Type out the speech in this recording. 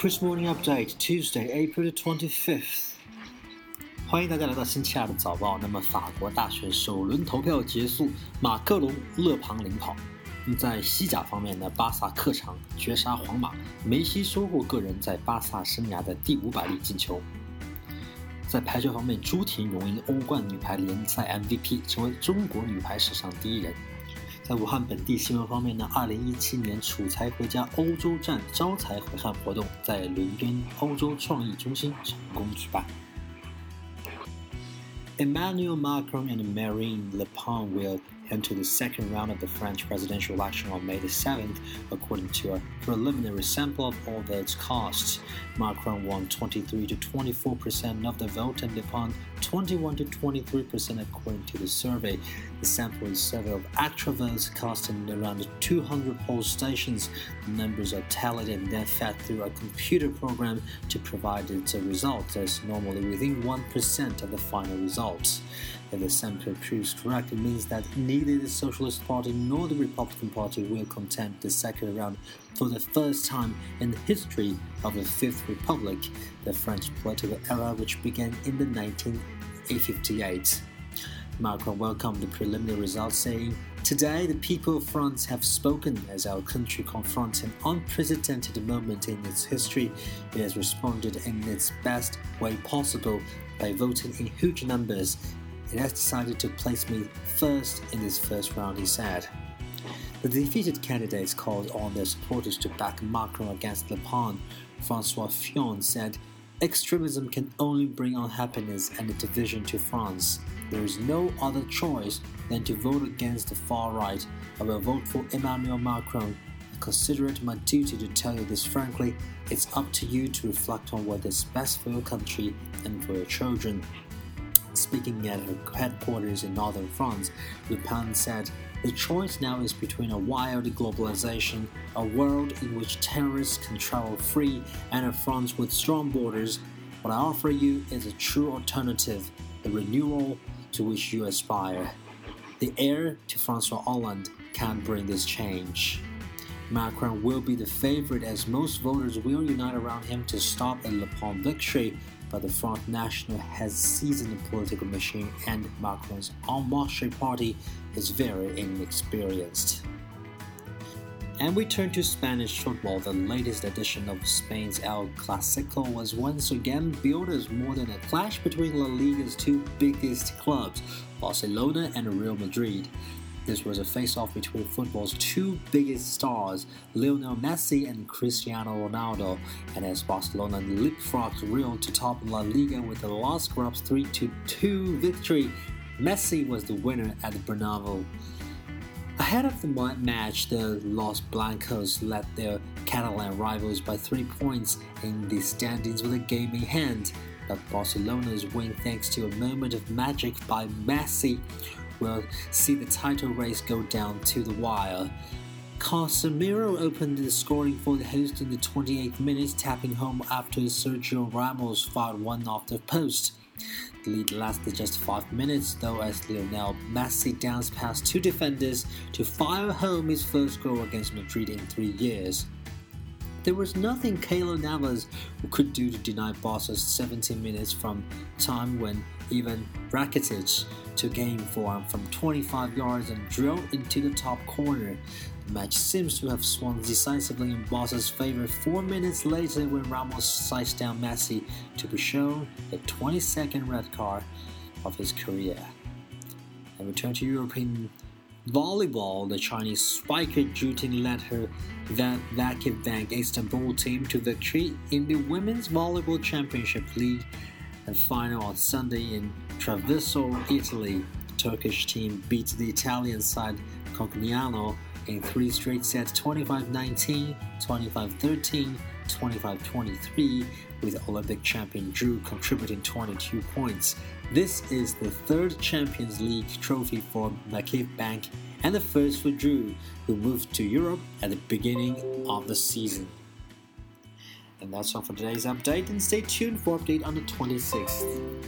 Chris Morning Update Tuesday, April twenty fifth。欢迎大家来到星期二的早报。那么，法国大选首轮投票结束，马克龙、勒庞领跑。在西甲方面呢，巴萨客场绝杀皇马，梅西收获个人在巴萨生涯的第五百粒进球。在排球方面，朱婷荣膺欧冠女排联赛 MVP，成为中国女排史上第一人。在武汉本地新闻方面呢，二零一七年楚才回家欧洲站招财回汉活动在伦敦欧洲创意中心成功举办。Emmanuel Macron and Marine Le Pen will enter the second round of the French presidential election on May the 7th, according to a preliminary sample of all votes cast. Macron won 23 to 24 percent of the vote and Le Pen 21 to 23 percent, according to the survey. The sample is survey of actual votes cast in around 200 poll stations. The numbers are tallied and then fed through a computer program to provide its results, as normally within 1% of the final results. If the sample proves correct, it means that neither the Socialist Party nor the Republican Party will contend the second round for the first time in the history of the Fifth Republic, the French political era which began in the 1958. Macron welcomed the preliminary results, saying, Today, the people of France have spoken as our country confronts an unprecedented moment in its history. It has responded in its best way possible by voting in huge numbers it has decided to place me first in this first round, he said. The defeated candidates called on their supporters to back Macron against Le Pen. Francois Fillon said, Extremism can only bring unhappiness and division to France. There is no other choice than to vote against the far right. I will vote for Emmanuel Macron. I consider it my duty to tell you this frankly. It's up to you to reflect on what is best for your country and for your children. Speaking at her headquarters in northern France, Le Pen said, The choice now is between a wild globalization, a world in which terrorists can travel free, and a France with strong borders. What I offer you is a true alternative, the renewal to which you aspire. The heir to Francois Hollande can bring this change. Macron will be the favorite as most voters will unite around him to stop a Le Pen victory but the Front National has seasoned the political machine and Macron's En Marche party is very inexperienced. And we turn to Spanish football. The latest edition of Spain's El Clasico was once again billed as more than a clash between La Liga's two biggest clubs, Barcelona and Real Madrid. This was a face-off between football's two biggest stars, Lionel Messi and Cristiano Ronaldo, and as Barcelona leapfrogged Real to top La Liga with a Los Grubs 3-2 victory, Messi was the winner at the Bernabeu. Ahead of the match, the Los Blancos led their Catalan rivals by three points in the standings with a game in hand. But Barcelona's win thanks to a moment of magic by Messi will see the title race go down to the wire. Casemiro opened the scoring for the host in the 28th minute, tapping home after Sergio Ramos fired one off the post. The lead lasted just 5 minutes, though, as Lionel Messi danced past two defenders to fire home his first goal against Madrid in three years. There was nothing Keylor Navas could do to deny Barca's 17 minutes from time when Ivan Rakitic to aim for him from 25 yards and drilled into the top corner. The match seems to have swung decisively in Barca's favor four minutes later when Ramos sized down Messi to be shown the 22nd red card of his career. And return to European volleyball, the Chinese spiker Zhu Ting led her Bank Istanbul team to victory in the Women's Volleyball Championship League and final on Sunday in Treviso, Italy. The Turkish team beat the Italian side Conegliano in three straight sets 25 19, 25 13, 25 23, with Olympic champion Zhu contributing 22 points. This is the third Champions League trophy for VakifBank and the first for Zhu, who moved to Europe at the beginning of the season. And that's all for today's update, and stay tuned for update on the 26th.